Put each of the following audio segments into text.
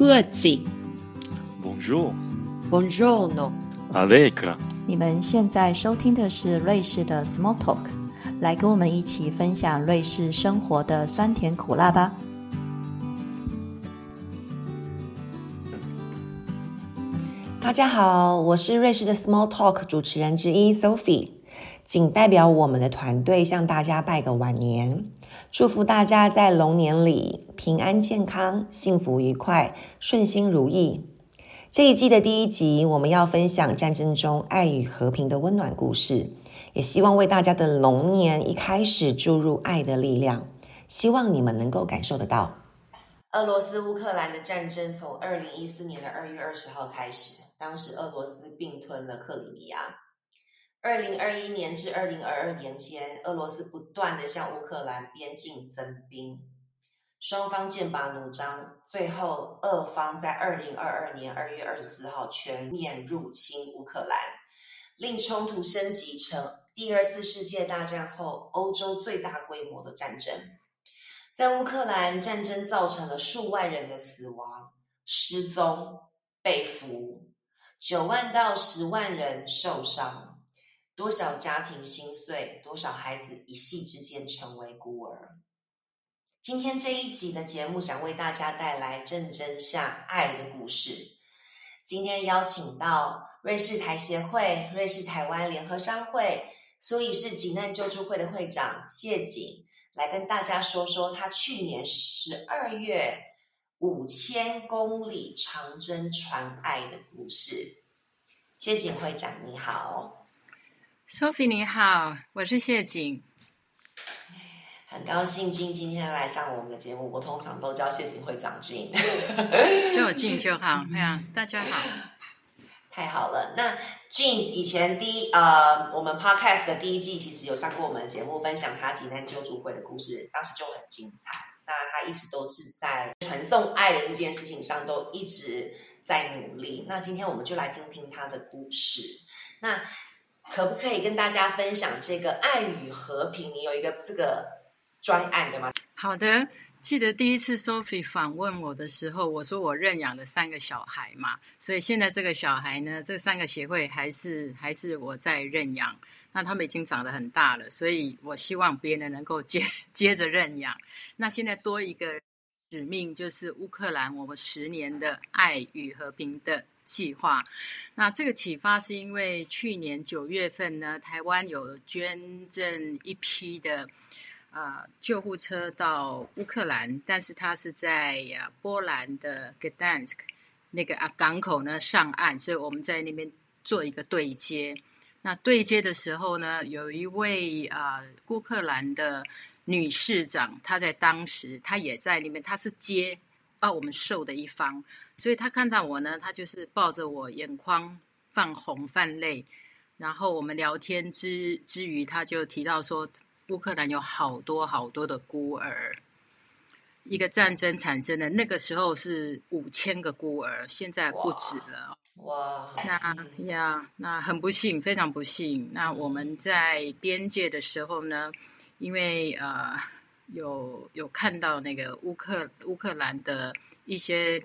各自。Bonjour，Bonjour，no Allegra. 你们现在收听的是瑞士的 Small Talk，来跟我们一起分享瑞士生活的酸甜苦辣吧。大家好，我是瑞士的 Small Talk 主持人之一 Sophie，仅代表我们的团队向大家拜个晚年，祝福大家在龙年里平安健康、幸福愉快、顺心如意。这一季的第一集，我们要分享战争中爱与和平的温暖故事，也希望为大家的龙年一开始注入爱的力量，希望你们能够感受得到。俄罗斯乌克兰的战争从二零一四年的二月二十号开始，当时俄罗斯并吞了克里米亚。二零二一年至二零二二年间，俄罗斯不断的向乌克兰边境增兵，双方剑拔弩张，最后俄方在二零二二年二月二十四号全面入侵乌克兰，令冲突升级成第二次世界大战后欧洲最大规模的战争。在乌克兰，战争造成了数万人的死亡、失踪、被俘，九万到十万人受伤，多少家庭心碎，多少孩子一夕之间成为孤儿。今天这一集的节目，想为大家带来正真相爱的故事。今天邀请到瑞士台协会、瑞士台湾联合商会、苏黎世急难救助会的会长谢景。来跟大家说说他去年十二月五千公里长征传爱的故事。谢景会长你好，Sophie 你好，我是谢景，很高兴今今天来上我们的节目。我通常都叫谢景会长进，叫我进就好。大家好。太好了，那 Jean 以前第一呃，我们 Podcast 的第一季其实有上过我们节目，分享他济南救助会的故事，当时就很精彩。那他一直都是在传送爱的这件事情上，都一直在努力。那今天我们就来听听他的故事。那可不可以跟大家分享这个爱与和平？你有一个这个专案的吗？好的。记得第一次 Sophie 访问我的时候，我说我认养了三个小孩嘛，所以现在这个小孩呢，这三个协会还是还是我在认养。那他们已经长得很大了，所以我希望别人能够接 接着认养。那现在多一个使命，就是乌克兰我们十年的爱与和平的计划。那这个启发是因为去年九月份呢，台湾有捐赠一批的。啊，救护车到乌克兰，但是他是在波兰的 Gdansk 那个啊港口呢上岸，所以我们在那边做一个对接。那对接的时候呢，有一位啊乌克兰的女市长，她在当时她也在那边，她是接啊我们受的一方，所以他看到我呢，他就是抱着我，眼眶泛红泛泪，然后我们聊天之之余，他就提到说。乌克兰有好多好多的孤儿，一个战争产生的那个时候是五千个孤儿，现在不止了。哇，那呀，那很不幸，非常不幸。那我们在边界的时候呢，因为呃，有有看到那个乌克乌克兰的一些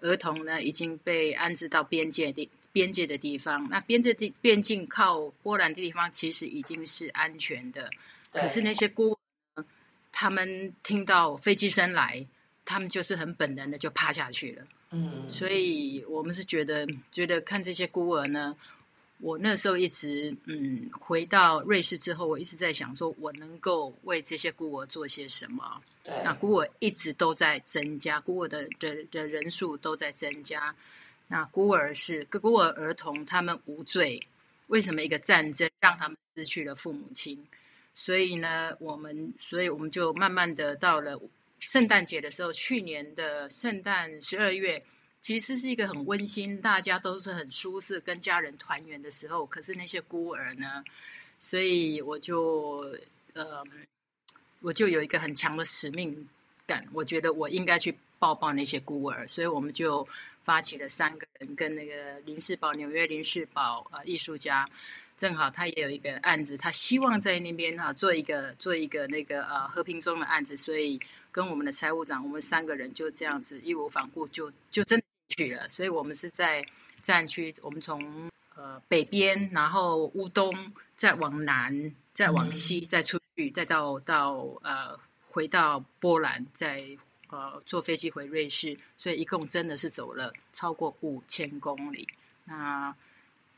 儿童呢，已经被安置到边界地边界的地方。那边界地边境靠波兰的地方，其实已经是安全的。可是那些孤儿，他们听到飞机声来，他们就是很本能的就趴下去了。嗯，所以我们是觉得，觉得看这些孤儿呢，我那时候一直嗯，回到瑞士之后，我一直在想，说我能够为这些孤儿做些什么。对，那孤儿一直都在增加，孤儿的的的人数都在增加。那孤儿是孤儿儿童，他们无罪，为什么一个战争让他们失去了父母亲？所以呢，我们，所以我们就慢慢的到了圣诞节的时候，去年的圣诞十二月，其实是一个很温馨，大家都是很舒适，跟家人团圆的时候。可是那些孤儿呢，所以我就，呃，我就有一个很强的使命感，我觉得我应该去抱抱那些孤儿，所以我们就发起了三个人跟那个林世宝，纽约林世宝呃艺术家。正好他也有一个案子，他希望在那边哈做一个做一个那个呃和平中的案子，所以跟我们的财务长，我们三个人就这样子义无反顾就就真的去了。所以我们是在战区，我们从呃北边，然后乌东，再往南，再往西，再出去，再到到呃回到波兰，再呃坐飞机回瑞士。所以一共真的是走了超过五千公里。那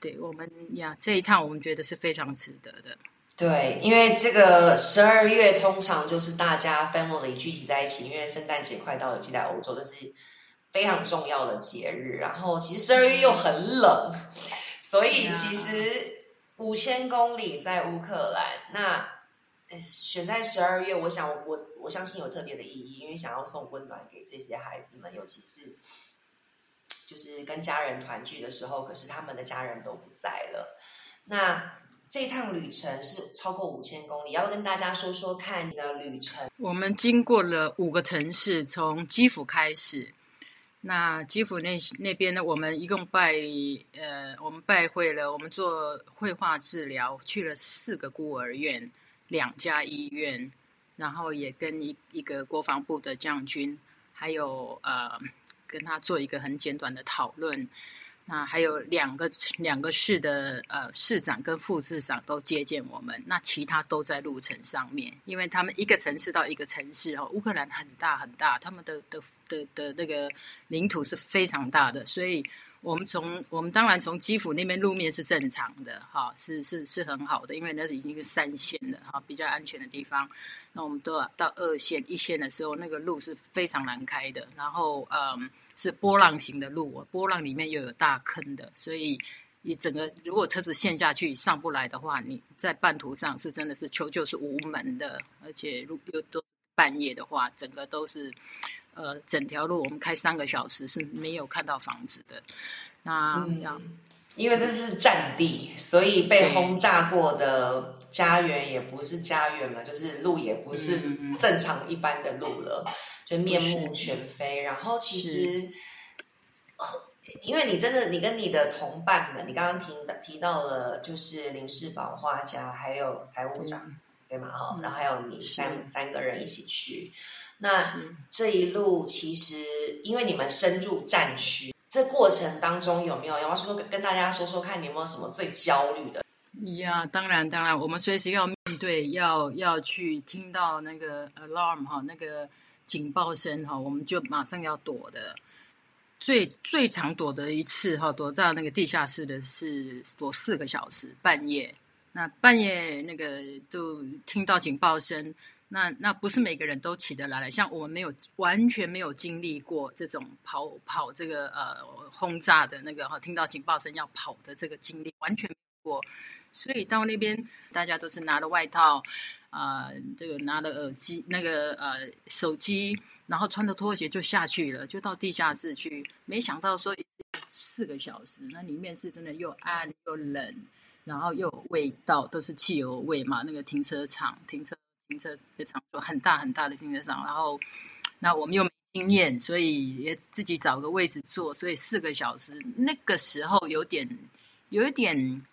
对我们呀，这一趟我们觉得是非常值得的。对，因为这个十二月通常就是大家 family 聚集在一起，因为圣诞节快到了，尤其在欧洲，但是非常重要的节日。然后其实十二月又很冷，所以其实五千公里在乌克兰，那选在十二月，我想我我相信有特别的意义，因为想要送温暖给这些孩子们，尤其是就是跟家人团聚的时候，可是他们的家人都不在了，那。这趟旅程是超过五千公里，要不要跟大家说说看你的旅程？我们经过了五个城市，从基辅开始。那基辅那那边呢，我们一共拜呃，我们拜会了，我们做绘画治疗，去了四个孤儿院，两家医院，然后也跟一一个国防部的将军，还有呃，跟他做一个很简短的讨论。那还有两个两个市的呃市长跟副市长都接见我们，那其他都在路程上面，因为他们一个城市到一个城市哦，乌克兰很大很大，他们的的的的那个领土是非常大的，所以我们从我们当然从基辅那边路面是正常的哈，是是是很好的，因为那是已经是三线了哈，比较安全的地方。那我们都到二线一线的时候，那个路是非常难开的，然后嗯。是波浪形的路，波浪里面又有大坑的，所以你整个如果车子陷下去上不来的话，你在半途上是真的是求救是无门的，而且如又都半夜的话，整个都是呃整条路我们开三个小时是没有看到房子的。那因为这是战地，所以被轰炸过的家园也不是家园了，就是路也不是正常一般的路了。就面目全非，然后其实，因为你真的，你跟你的同伴们，你刚刚提提到了，就是林世宝画家，还有财务长，对吗？哈，然后还有你三三个人一起去，那这一路其实，因为你们深入战区，这过程当中有没有？要不要说跟大家说说看，你有没有什么最焦虑的？呀，当然，当然，我们随时要面对，要要去听到那个 alarm 哈，那个。警报声哈，我们就马上要躲的。最最常躲的一次哈，躲到那个地下室的是躲四个小时，半夜。那半夜那个就听到警报声，那那不是每个人都起得来了。像我们没有完全没有经历过这种跑跑这个呃轰炸的那个哈，听到警报声要跑的这个经历，完全没过。所以到那边，大家都是拿着外套，啊，这个拿着耳机，那个呃手机，然后穿着拖鞋就下去了，就到地下室去。没想到说四个小时，那里面是真的又暗又冷，然后又有味道，都是汽油味嘛。那个停车场，停车停车场所很大很大的停车场，然后那我们又没经验，所以也自己找个位置坐，所以四个小时，那个时候有点有一点。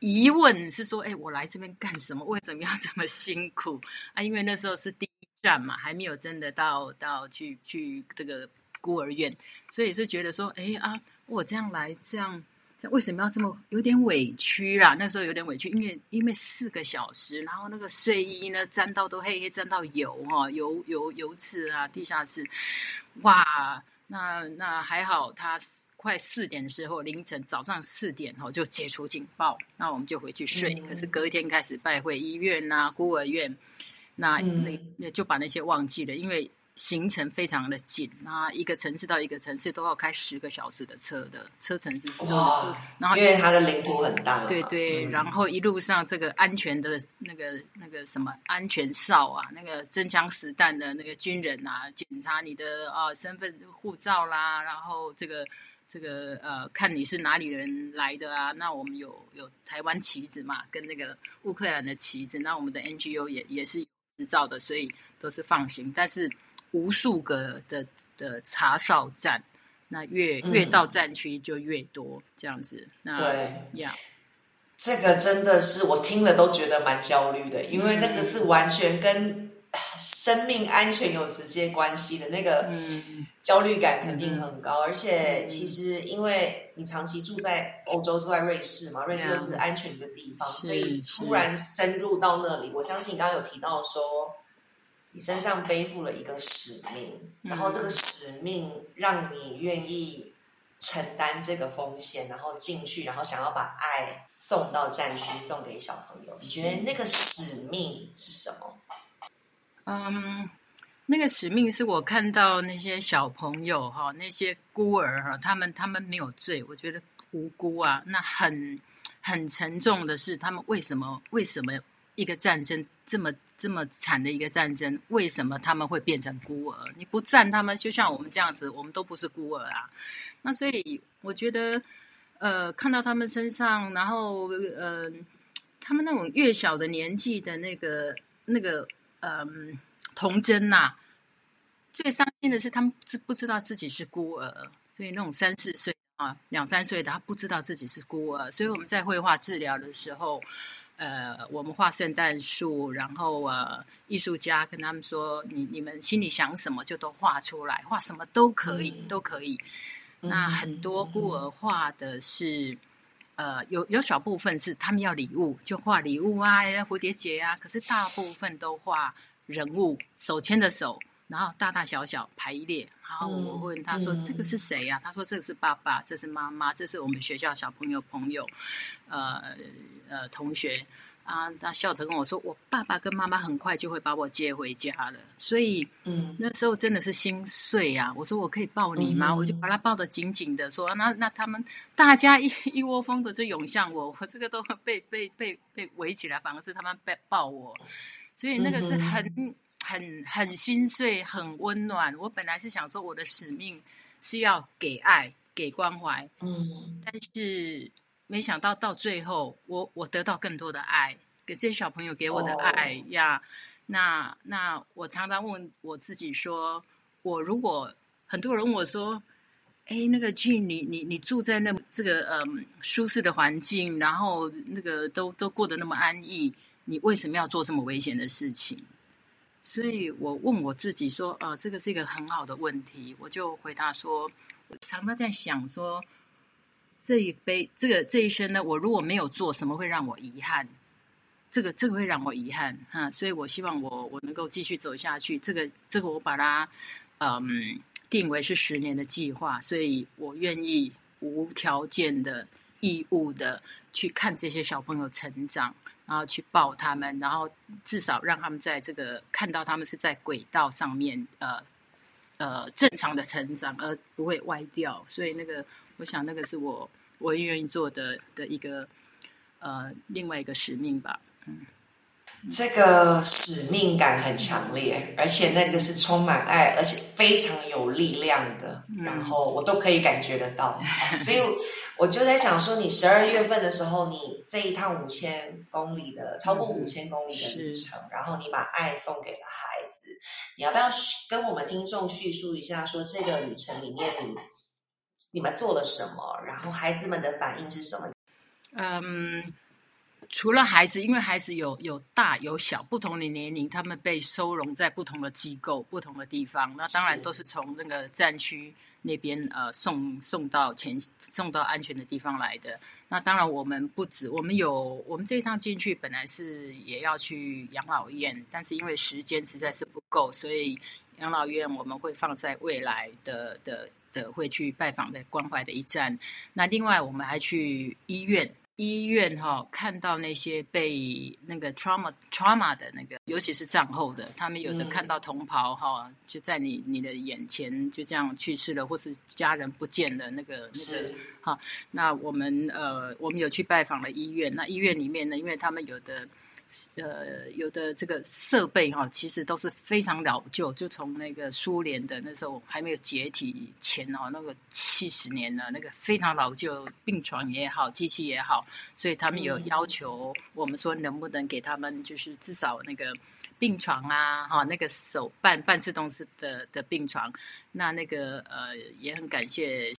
疑问是说，哎，我来这边干什么？为什么要这么辛苦 啊？因为那时候是第一站嘛，还没有真的到到去去这个孤儿院，所以是觉得说，哎啊，我这样来，这样，这为什么要这么有点委屈啦？那时候有点委屈，因为因为四个小时，然后那个睡衣呢沾到都黑黑，沾到油哈，油油油渍啊，地下室，哇！那那还好，他快四点的时候，凌晨早上四点哦就解除警报，那我们就回去睡。可是隔一天开始拜会医院呐、孤儿院，那那那就把那些忘记了，因为。行程非常的紧，啊一个城市到一个城市都要开十个小时的车的车程是哇，然后因为它的领土很大，对对，然后一路上这个安全的那个那个什么安全哨啊，那个真枪实弹的那个军人啊，检查你的啊身份护照啦，然后这个这个呃看你是哪里人来的啊，那我们有有台湾旗子嘛，跟那个乌克兰的旗子，那我们的 NGO 也也是执照的，所以都是放心，但是。无数个的的查哨站，那越越到战区就越多这样子。那对。呀，这个真的是我听了都觉得蛮焦虑的，因为那个是完全跟生命安全有直接关系的那个嗯。焦虑感肯定很高，而且其实因为你长期住在欧洲，住在瑞士嘛，瑞士又是安全的地方，所以突然深入到那里，我相信你刚刚有提到说，你身上背负了一个使命，然后这个使命让你愿意承担这个风险，然后进去，然后想要把爱送到战区，送给小朋友。你觉得那个使命是什么？嗯，那个使命是我看到那些小朋友哈，那些孤儿哈，他们他们没有罪，我觉得无辜啊。那很很沉重的是，他们为什么为什么一个战争这么这么惨的一个战争，为什么他们会变成孤儿？你不赞他们，就像我们这样子，我们都不是孤儿啊。那所以我觉得，呃，看到他们身上，然后呃，他们那种越小的年纪的那个那个嗯童真呐、最伤心的是他们知不知道自己是孤儿，所以那种三四岁啊、两三岁的他不知道自己是孤儿，所以我们在绘画治疗的时候。呃，我们画圣诞树，然后呃，艺术家跟他们说，你你们心里想什么就都画出来，画什么都可以，嗯都可以。那很多孤儿画的是，呃，有有少部分是他们要礼物，就画礼物啊，蝴蝶结啊，可是大部分都画人物，手牵着手，然后大大小小排列。然后我问他说：“嗯这个是谁呀、他说：“这个是爸爸，这是妈妈，这是我们学校小朋友朋友，呃呃同学。”啊，他笑着跟我说：“我爸爸跟妈妈很快就会把我接回家了。”所以，嗯那时候真的是心碎啊！我说我可以抱你吗？嗯我就把他抱得紧紧的，说那那他们大家一 一窝蜂的就涌向我，我这个都被被被被围起来，反而是他们被抱我，所以那个是嗯很、很很心碎，很温暖。我本来是想说我的使命是要给爱、给关怀，嗯但是没想到到最后，我我得到更多的爱，给这些小朋友给我的哦爱呀。那那我常常问我自己说，我如果很多人问我说，哎，那个 Jean，你你你住在那这个嗯舒适的环境，然后那个都都过得那么安逸，你为什么要做这么危险的事情？所以我问我自己说，啊、这个是一个很好的问题，我就回答说，我常常在想说，这一杯这个这一生呢，我如果没有做，什么会让我遗憾？这个这个会让我遗憾哈，所以我希望我我能够继续走下去。这个这个我把它嗯定为是十年的计划，所以我愿意无条件的义务的去看这些小朋友成长，然后去抱他们，然后至少让他们在这个看到他们是在轨道上面呃呃正常的成长，而不会歪掉。所以那个我想那个是我我愿意做的的一个呃另外一个使命吧。嗯这个使命感很强烈，而且那个是充满爱，而且非常有力量的，嗯。然后我都可以感觉得到，所以我就在想说，你十二月份的时候，你这一趟五千公里的超过嗯。五千公里的旅程，然后你把爱送给了孩子，你要不要跟我们听众叙述一下，说这个旅程里面你你们做了什么，然后孩子们的反应是什么？嗯，除了孩子，因为孩子有有大有小，不同的年龄，他们被收容在不同的机构、不同的地方。那当然都是从那个战区那边呃送送到前送到安全的地方来的。那当然我们不止，我们有我们这一趟进去本来是也要去养老院，但是因为时间实在是不够，所以养老院我们会放在未来的的的会去拜访的关怀的一站。那另外我们还去医院。医院哈、看到那些被那个 trauma trauma 的那个，尤其是战后的，他们有的嗯看到同袍哈、就在你你的眼前就这样去世了，或是家人不见了，那个那个哦那我们呃，我们有去拜访了医院。那医院里面呢，因为他们有的呃有的这个设备哈、其实都是非常老旧，就从那个苏联的那时候还没有解体前哦，那个七十年了，那个非常老旧，病床也好，机器也好，所以他们有嗯要求我们说能不能给他们就是至少那个。病床啊，哈，那个手半半自动式的的病床，那那个呃，也很感谢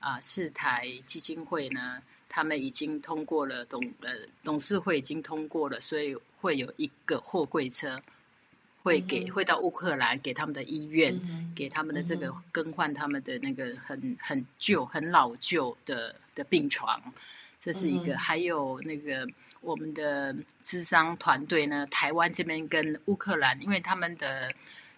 啊，世台基金会呢，他们已经通过了董呃董事会已经通过了，所以会有一个货柜车会给会到乌克兰给他们的医院，嗯给他们的这个更换他们的那个很很旧、很老旧的的病床，这是一个。嗯还有那个我们的智商团队呢，台湾这边跟乌克兰，因为他们的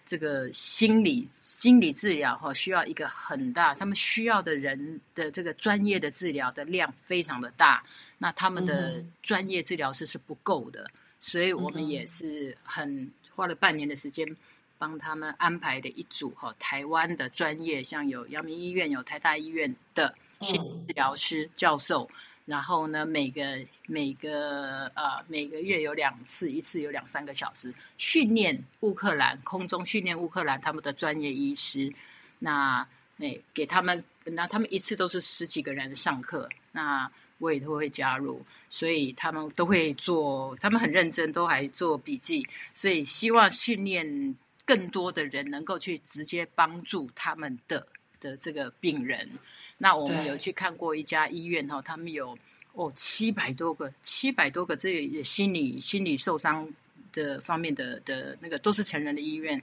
这个心理心理治疗哈，需要一个很大，他们需要的人的这个专业的治疗的量非常的大，那他们的嗯专业治疗师是不够的，所以我们也是很花了半年的时间。帮他们安排的一组哈，台湾的专业，像有阳明医院、有台大医院的心理治疗师、教授，然后呢，每个每个呃每个月有两次，一次有两三个小时训练乌克兰空中训练乌克兰他们的专业医师，那那给他们，那他们一次都是十几个人上课，那我也都会加入，所以他们都会做，他们很认真，都还做笔记，所以希望训练更多的人能够去直接帮助他们的的这个病人。那我们有去看过一家医院哈，他们有哦七百多个，七百多个这个心理心理受伤的方面的的那个都是成人的医院。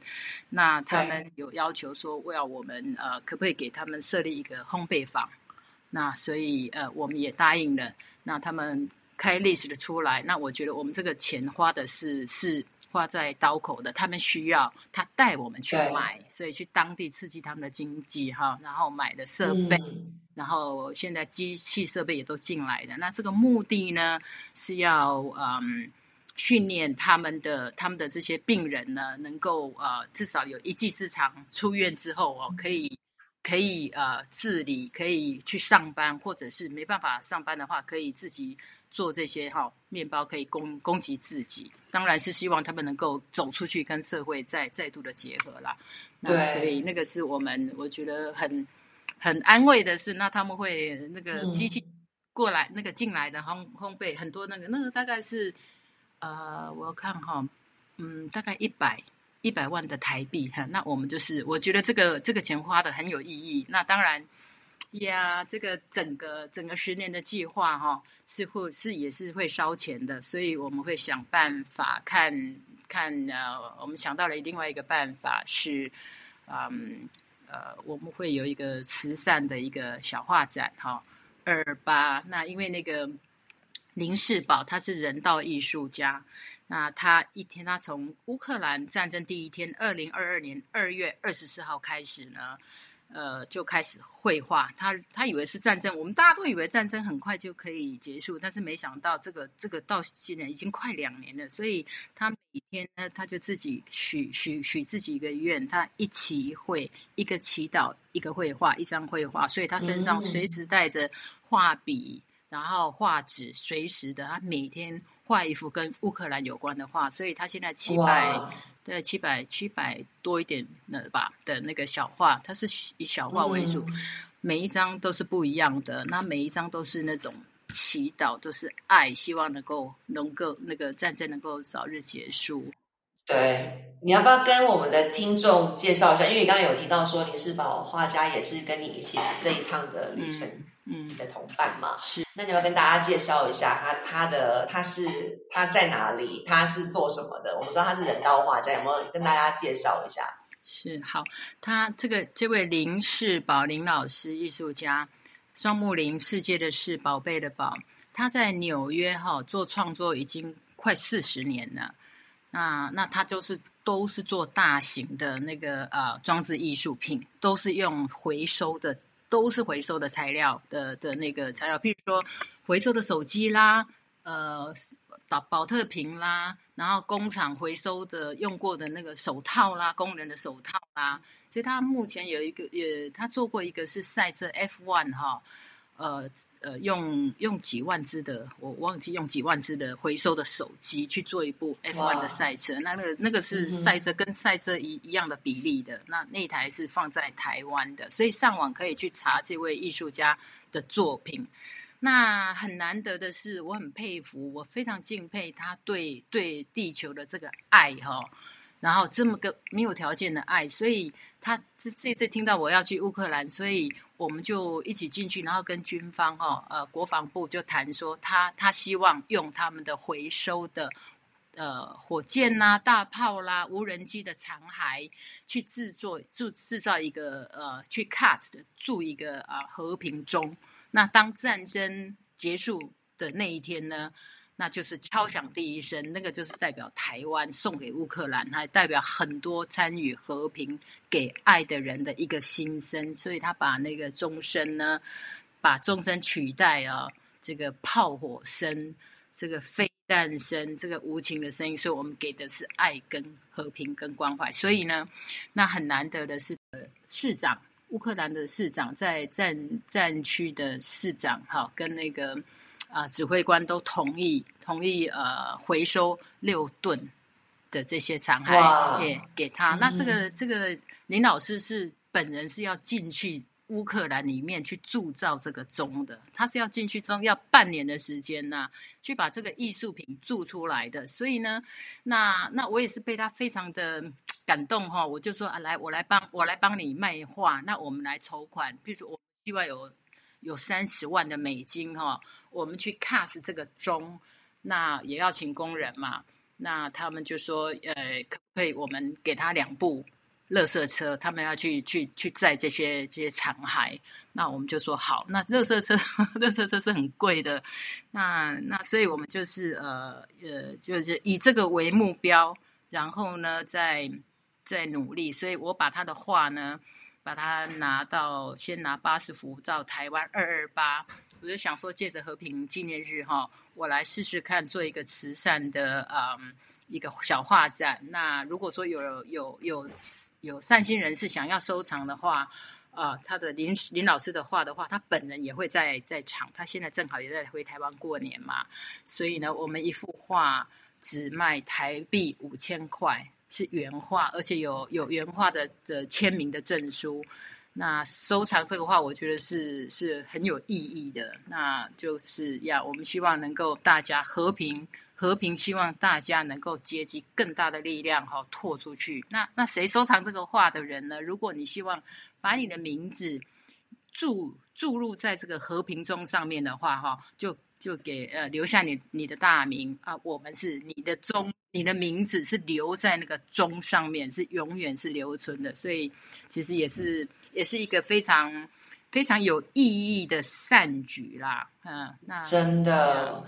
那他们有要求说，为了我们呃，可不可以给他们设立一个烘焙坊？那所以呃，我们也答应了。那他们开 list 的出来，那我觉得我们这个钱花的是是花在刀口的，他们需要他带我们去买，所以去当地刺激他们的经济哈，然后买的设备。嗯然后现在机器设备也都进来的。那这个目的呢，是要嗯训练他们的他们的这些病人呢，能够呃至少有一技之长，出院之后哦可以可以呃自理，可以去上班，或者是没办法上班的话，可以自己做这些哈、面包，可以供供给自己。当然是希望他们能够走出去，跟社会再再度的结合啦。那对所以那个是我们我觉得很很安慰的是，那他们会那个嗯机器过来、那个进来的烘烘焙很多那个那个大概是呃我看哈嗯大概一百一百万的台币哈，那我们就是我觉得这个这个钱花的很有意义。那当然呀，这个整个整个十年的计划哈是会是也是会烧钱的，所以我们会想办法看看呃，我们想到了另外一个办法是嗯。呃，我们会有一个慈善的一个小画展哈，二八。那因为那个林世宝他是人道艺术家，那他一天他从乌克兰战争第一天，二零二二年二月二十四号开始呢，呃，就开始绘画。他他以为是战争，我们大家都以为战争很快就可以结束，但是没想到这个这个到现在已经快两年了，所以他每天呢，他就自己许许许自己一个愿，他一期一会，一个祈祷，一个绘画，一张绘画，所以他身上嗯随时带着画笔，然后画纸，随时的，他每天画一幅跟乌克兰有关的画，所以他现在七百。哇，对，七百七百多一点的吧的那个小画，它是以小画为主，嗯每一张都是不一样的，那每一张都是那种祈祷，都是爱，希望能够能够那个战争能够早日结束。对，你要不要跟我们的听众介绍一下？因为你刚刚有提到说林世宝画家也是跟你一起这一趟的旅程嗯，的同伴嘛？是那你要要跟大家介绍一下他他的他是他在哪里？他是做什么的？我们知道他是人道画家，有没有跟大家介绍一下？是好，他这个这位林世宝林老师，艺术家，双木林世界的世，宝贝的宝，他在纽约哈、做创作已经快四十年了。那那他就是都是做大型的那个呃装置艺术品，都是用回收的，都是回收的材料的的那个材料，譬如说回收的手机啦，呃，保保特瓶啦，然后工厂回收的用过的那个手套啦，工人的手套啦，所以他目前有一个，也，他做过一个是赛车 F one 哈，呃呃，用用几万只的，我忘记用几万只的回收的手机去做一部 F1 哇的赛车，那那个那个是赛车跟赛车一一样的比例的，那那台是放在台湾的，所以上网可以去查这位艺术家的作品。那很难得的是，我很佩服，我非常敬佩他对对地球的这个爱哈、然后这么个没有条件的爱，所以他这这次听到我要去乌克兰，所以我们就一起进去，然后跟军方哈、呃国防部就谈说他他希望用他们的回收的呃火箭啦、大炮啦、无人机的残骸，去制作制制造一个呃去 cast 铸一个啊、和平钟。那当战争结束的那一天呢，那就是敲响第一声，那个就是代表台湾送给乌克兰，还代表很多参与和平、给爱的人的一个心声。所以他把那个钟声呢，把钟声取代啊，这个炮火声、这个飞弹声、这个无情的声音，所以我们给的是爱、跟和平、跟关怀。所以呢，那很难得的是，市长。乌克兰的市长在战战区的市长哈，跟那个啊指挥官都同意同意呃回收六吨的这些残骸，也给他。那这个这个林老师是本人是要进去乌克兰里面去铸造这个钟的，他是要进去钟要半年的时间呐、去把这个艺术品铸出来的。所以呢，那那我也是被他非常的感动哈，我就说啊，来，我来帮我来帮你卖画，那我们来筹款，譬如说我希望有有三十万的美金哈，我们去 cast 这个钟，那也要请工人嘛，那他们就说，呃，可不可以我们给他两部垃圾车，他们要去去去载这些这些残骸，那我们就说好，那垃圾车 垃圾车是很贵的，那那所以我们就是呃呃，就是以这个为目标，然后呢，再再努力。所以我把他的话呢，把它拿到先拿八十幅到台湾二二八，我就想说借着和平纪念日哈，我来试试看做一个慈善的嗯。一个小画展，那如果说有有有有善心人士想要收藏的话，啊、他的林林老师的画的话，他本人也会在在场。他现在正好也在回台湾过年嘛，所以呢，我们一幅画只卖台币五千块，是原画，而且有有原画的的签名的证书。那收藏这个画，我觉得是是很有意义的。那就是呀，我们希望能够大家和平。和平，希望大家能够结集更大的力量，哈，拓出去。那那谁收藏这个画的人呢？如果你希望把你的名字注注入在这个和平中上面的话，哈，就就给呃留下你你的大名啊，我们是你的钟，你的名字是留在那个钟上面，是永远是留存的。所以其实也是也是一个非常非常有意义的善举啦，嗯，那真的。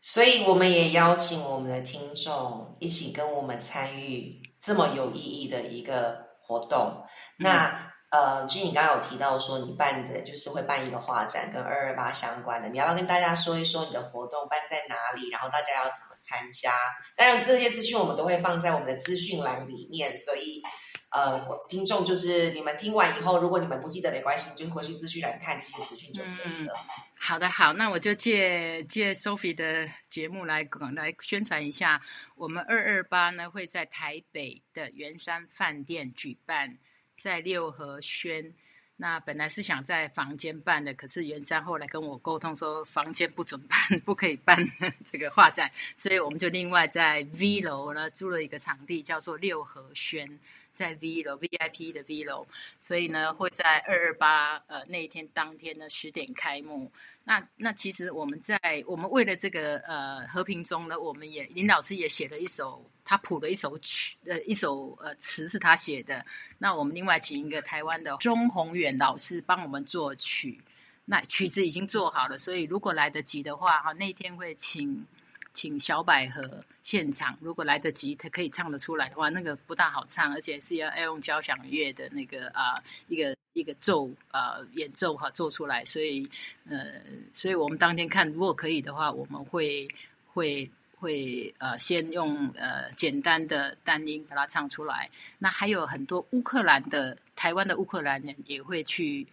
所以我们也邀请我们的听众一起跟我们参与这么有意义的一个活动。那呃，君你刚刚有提到说你办的就是会办一个画展，跟二二八相关的，你要不要跟大家说一说你的活动办在哪里，然后大家要怎么参加？当然这些资讯我们都会放在我们的资讯栏里面，所以。呃，听众就是你们听完以后，如果你们不记得没关系，就回去资讯栏看这些资讯就可以了。好的，好，那我就借借 Sophie 的节目来广来宣传一下，我们二二八呢会在台北的圆山饭店举办，在六合轩。那本来是想在房间办的，可是袁山后来跟我沟通说房间不准办，不可以办 这个画展，所以我们就另外在 V 楼呢租了一个场地，叫做六合轩。在 V 楼 VIP 的 V 楼，所以呢会在二二八呃那一天当天呢十点开幕。那那其实我们在我们为了这个呃和平中呢，我们也林老师也写了一首他谱的一首曲呃一首呃词是他写的。那我们另外请一个台湾的钟宏远老师帮我们作曲。那曲子已经做好了，所以如果来得及的话哈，那天会请。请小百合现场，如果来得及，他可以唱得出来的话，那个不大好唱，而且是要要用交响乐的那个啊、一个一个奏呃演奏哈做出来，所以呃，所以我们当天看，如果可以的话，我们会会会呃先用呃简单的单音把它唱出来。那还有很多乌克兰的台湾的乌克兰人也会去。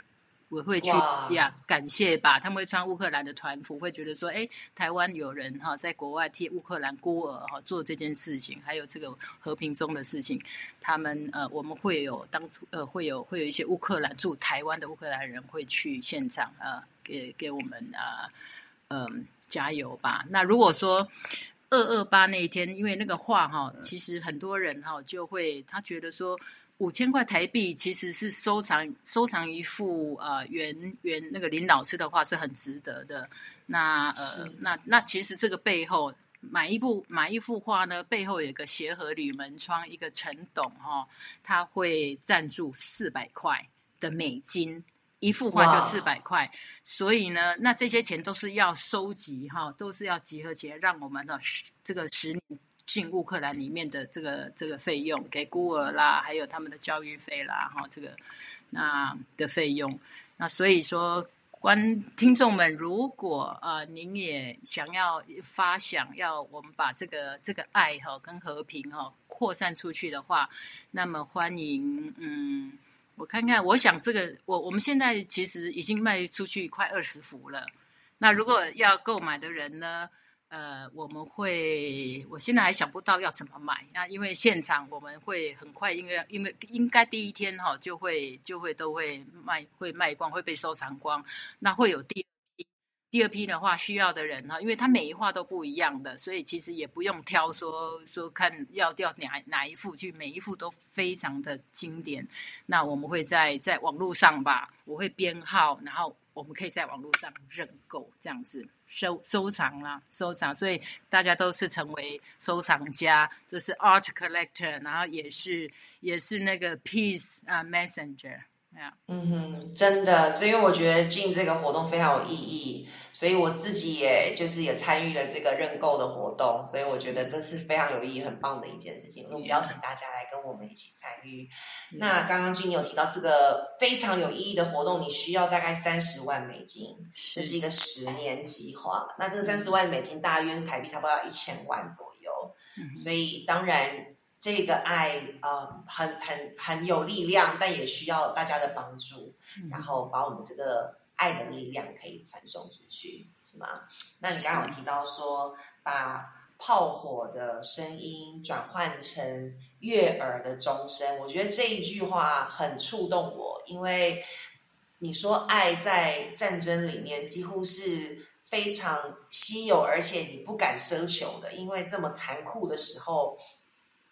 我会去呀，感谢吧。他们会穿乌克兰的团服，会觉得说，哎，台湾有人哈在国外替乌克兰孤儿哈做这件事情，还有这个和平中的事情，他们呃，我们会有当初呃会有会有一些乌克兰驻台湾的乌克兰人会去现场呃给给我们啊嗯、加油吧。那如果说二二八那一天，因为那个画哈，其实很多人哈就会他觉得说。五千块台币其实是收藏收藏一幅呃原原那个林老师的画是很值得的。那呃那那其实这个背后买一部买一幅画呢，背后有一个协和铝门窗，一个陈董哈、他会赞助四百块的美金。一幅画就四百块，所以呢，那这些钱都是要收集哈，都是要集合起来，让我们的这个十年进乌克兰里面的这个这个费用给孤儿啦，还有他们的教育费啦，哈，这个那的费用。那所以说，观听众们，如果呃您也想要发想要我们把这个这个爱哈跟和平哈扩散出去的话，那么欢迎嗯。我看看，我想这个我我们现在其实已经卖出去快二十幅了。那如果要购买的人呢，呃，我们会，我现在还想不到要怎么买。那因为现场我们会很快，因为因为应该第一天哈、就会就会都会卖会卖光，会被收藏光。那会有第，第二批的话需要的人哈，因为他每一画都不一样的，所以其实也不用挑说说看要要哪哪一幅，去每一幅都非常的经典。那我们会在在网络上吧，我会编号，然后我们可以在网络上认购，这样子收收藏啦，收藏，所以大家都是成为收藏家，就是 art collector，然后也是也是那个 peace 啊、messenger，嗯哼，真的，所以我觉得进这个活动非常有意义，所以我自己也就是也参与了这个认购的活动，所以我觉得这是非常有意义、很棒的一件事情。我们邀请大家来跟我们一起参与。那刚刚君有提到这个非常有意义的活动，你需要大概三十万美金，这是一个十年计划。那这个三十万美金大约是台币差不多要一千万左右，嗯所以当然。这个爱呃很很很有力量，但也需要大家的帮助，然后把我们这个爱的力量可以传送出去，是吗？那你刚刚有提到说，把炮火的声音转换成悦耳的钟声，我觉得这一句话很触动我，因为你说爱在战争里面几乎是非常稀有，而且你不敢奢求的，因为这么残酷的时候。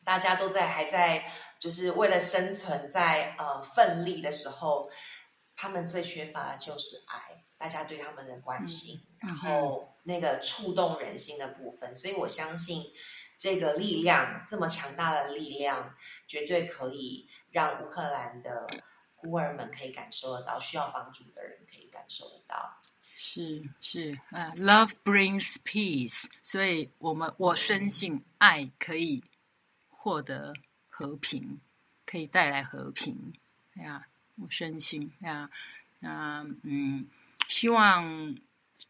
大家都在还在就是为了生存在呃奋力的时候，他们最缺乏的就是爱，大家对他们的关心，嗯然后那个触动人心的部分。所以我相信这个力量这么强大的力量，绝对可以让乌克兰的孤儿们可以感受得到，需要帮助的人可以感受得到。是是，呃，love brings peace，所以我们我深信爱可以获得和平，可以带来和平呀，我深信呀，那嗯，希望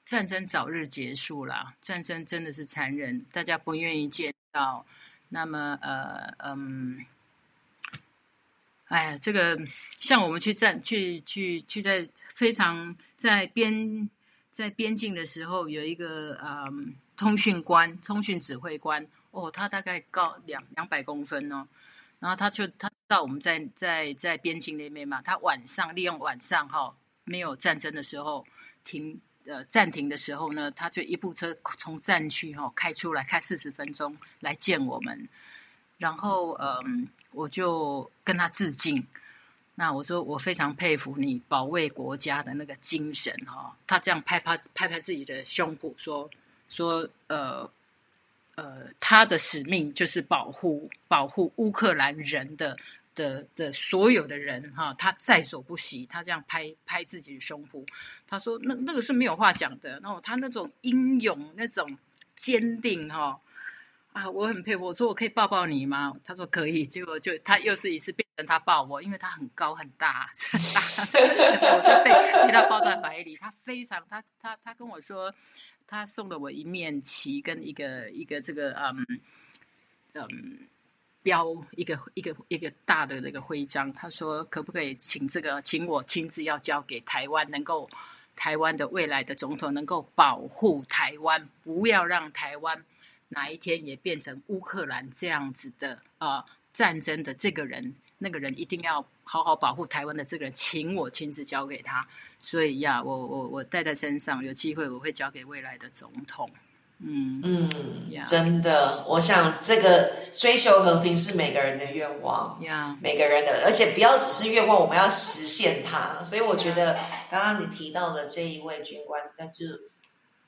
战争早日结束啦，战争真的是残忍，大家不愿意见到，那么呃嗯。哎呀，这个像我们去战去去去在非常在边在边境的时候，有一个嗯通讯官、通讯指挥官哦，他大概高两两百公分哦，然后他就他知道我们在在在边境那边嘛，他晚上利用晚上哈、没有战争的时候停呃暂停的时候呢，他就一部车从战区哈、开出来，开四十分钟来见我们，然后嗯。我就跟他致敬。那我说我非常佩服你保卫国家的那个精神哈、他这样拍拍拍拍自己的胸部说说呃呃，他的使命就是保护保护乌克兰人的的的所有的人哈、他在所不惜。他这样拍拍自己的胸脯，他说那那个是没有话讲的。然后他那种英勇那种坚定哈、啊，我很佩服。我说我可以抱抱你吗？他说可以。结果就他又是一次变成他抱我，因为他很高很大，很大，我就被被他抱在怀里。他非常，他他他跟我说，他送了我一面旗跟一个一个这个嗯嗯标，一个一个一个大的那个徽章。他说可不可以请这个，请我亲自要交给台湾，能够台湾的未来的总统能够保护台湾，不要让台湾。哪一天也变成乌克兰这样子的呃战争的这个人，那个人一定要好好保护台湾的这个人，请我亲自交给他。所以呀，我我我带在身上，有机会我会交给未来的总统。嗯嗯呀真的，我想这个追求和平是每个人的愿望。呀，每个人的，而且不要只是愿望，我们要实现它。所以我觉得刚刚你提到的这一位军官，那就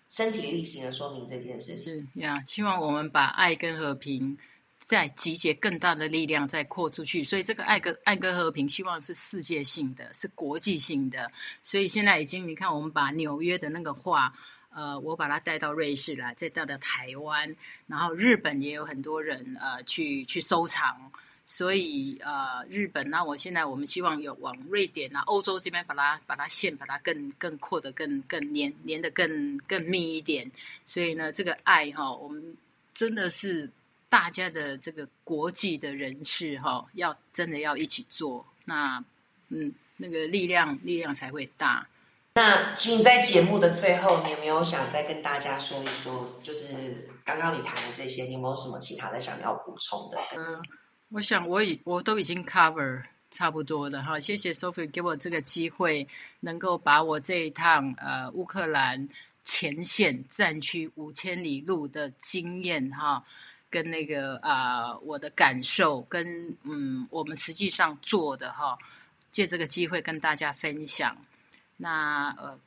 身体力行的说明这件事情。是呀，希望我们把爱跟和平再集结更大的力量，再扩出去。所以这个爱跟爱跟和平，希望是世界性的，是国际性的。所以现在已经，你看，我们把纽约的那个话，呃，我把它带到瑞士来，再带到台湾，然后日本也有很多人呃去去收藏。所以呃，日本那我现在我们希望有往瑞典啊、欧洲这边把它把它线把它更更扩的更更粘粘的更更密一点。所以呢，这个爱哈，我们真的是大家的这个国际的人士哈，要真的要一起做，那嗯，那个力量力量才会大。那请在节目的最后，你有没有想再跟大家说一说，就是刚刚你谈的这些，你有没有什么其他的想要补充的？嗯。我想我已我都已经 cover 差不多了哈，谢谢 Sophie 给我这个机会，能够把我这一趟呃乌克兰前线战区五千里路的经验哈，跟那个啊我的感受跟嗯我们实际上做的哈，借这个机会跟大家分享。那呃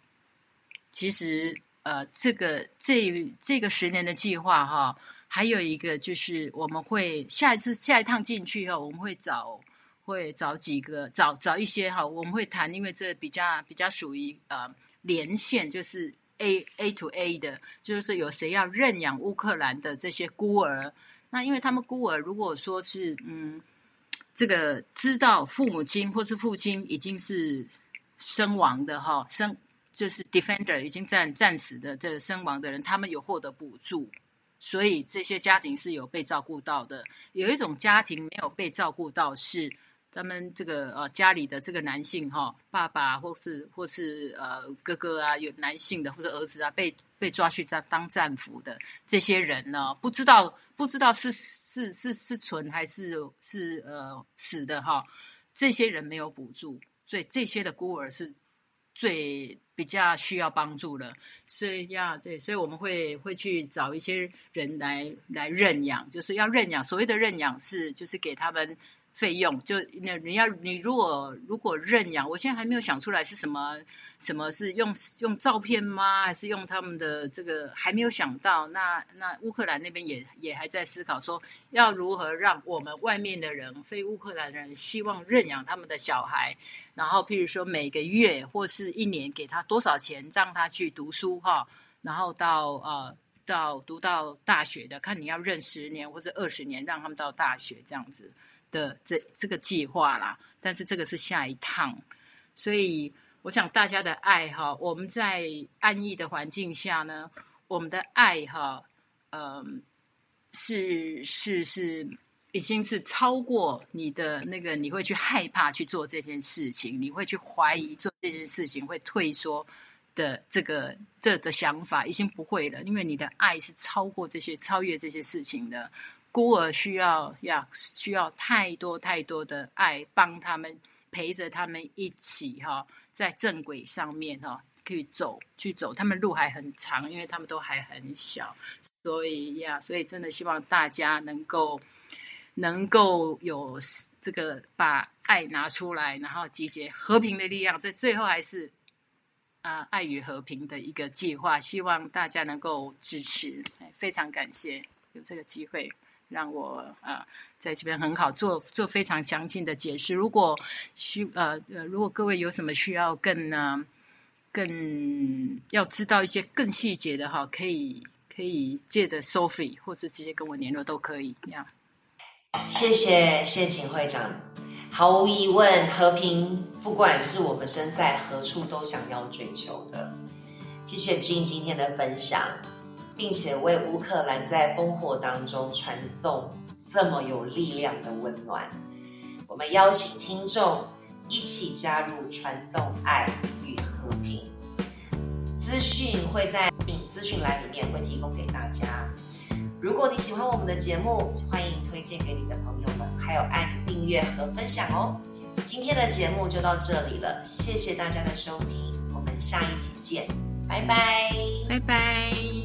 其实呃这个这这个十年的计划哈。还有一个就是，我们会下一次下一趟进去后，我们会找会找几个找找一些哈，我们会谈，因为这比较比较属于呃连线，就是 A A to A 的，就是有谁要认养乌克兰的这些孤儿，那因为他们孤儿如果说是嗯这个知道父母亲或是父亲已经是身亡的哈，身就是 defender 已经战战死的这个身亡的人，他们有获得补助。所以这些家庭是有被照顾到的。有一种家庭没有被照顾到，是咱们这个呃家里的这个男性哈，爸爸或是或是呃哥哥啊，有男性的或者儿子啊，被被抓去当当战俘的这些人呢，不知道不知道是是是是存还是是呃死的哈。这些人没有补助，所以这些的孤儿是。最比较需要帮助的，所以要对，所以我们会会去找一些人来来认养，就是要认养。所谓的认养是，就是给他们。费用就那你要你如果如果认养，我现在还没有想出来是什么什么是用用照片吗？还是用他们的这个还没有想到。那那乌克兰那边也也还在思考说要如何让我们外面的人非乌克兰人希望认养他们的小孩，然后譬如说每个月或是一年给他多少钱让他去读书哈，然后到呃到读到大学的，看你要认十年或者二十年让他们到大学这样子。的这这个计划啦，但是这个是下一趟，所以我想大家的爱哈，我们在安逸的环境下呢，我们的爱哈，嗯，是是是，已经是超过你的那个，你会去害怕去做这件事情，你会去怀疑做这件事情会退缩的这个这的想法，已经不会了，因为你的爱是超过这些，超越这些事情的。孤儿需要要需要太多太多的爱，帮他们陪着他们一起哈，在正轨上面哈，去走去走，他们路还很长，因为他们都还很小，所以呀，所以真的希望大家能够能够有这个把爱拿出来，然后集结和平的力量，这最后还是啊爱与和平的一个计划，希望大家能够支持，非常感谢有这个机会。让我呃在这边很好做做非常详尽的解释。如果需呃呃，如果各位有什么需要更呢更要知道一些更细节的哈，可以可以借着 Sophie 或者直接跟我联络都可以。这样，谢谢谢景会长。毫无疑问，和平不管是我们身在何处都想要追求的。谢谢金今天的分享。并且为乌克兰在烽火当中传送这么有力量的温暖。我们邀请听众一起加入传送爱与和平。资讯会在资讯栏里面会提供给大家。如果你喜欢我们的节目，欢迎推荐给你的朋友们，还有按订阅和分享哦。今天的节目就到这里了，谢谢大家的收听，我们下一集见，拜拜，拜拜。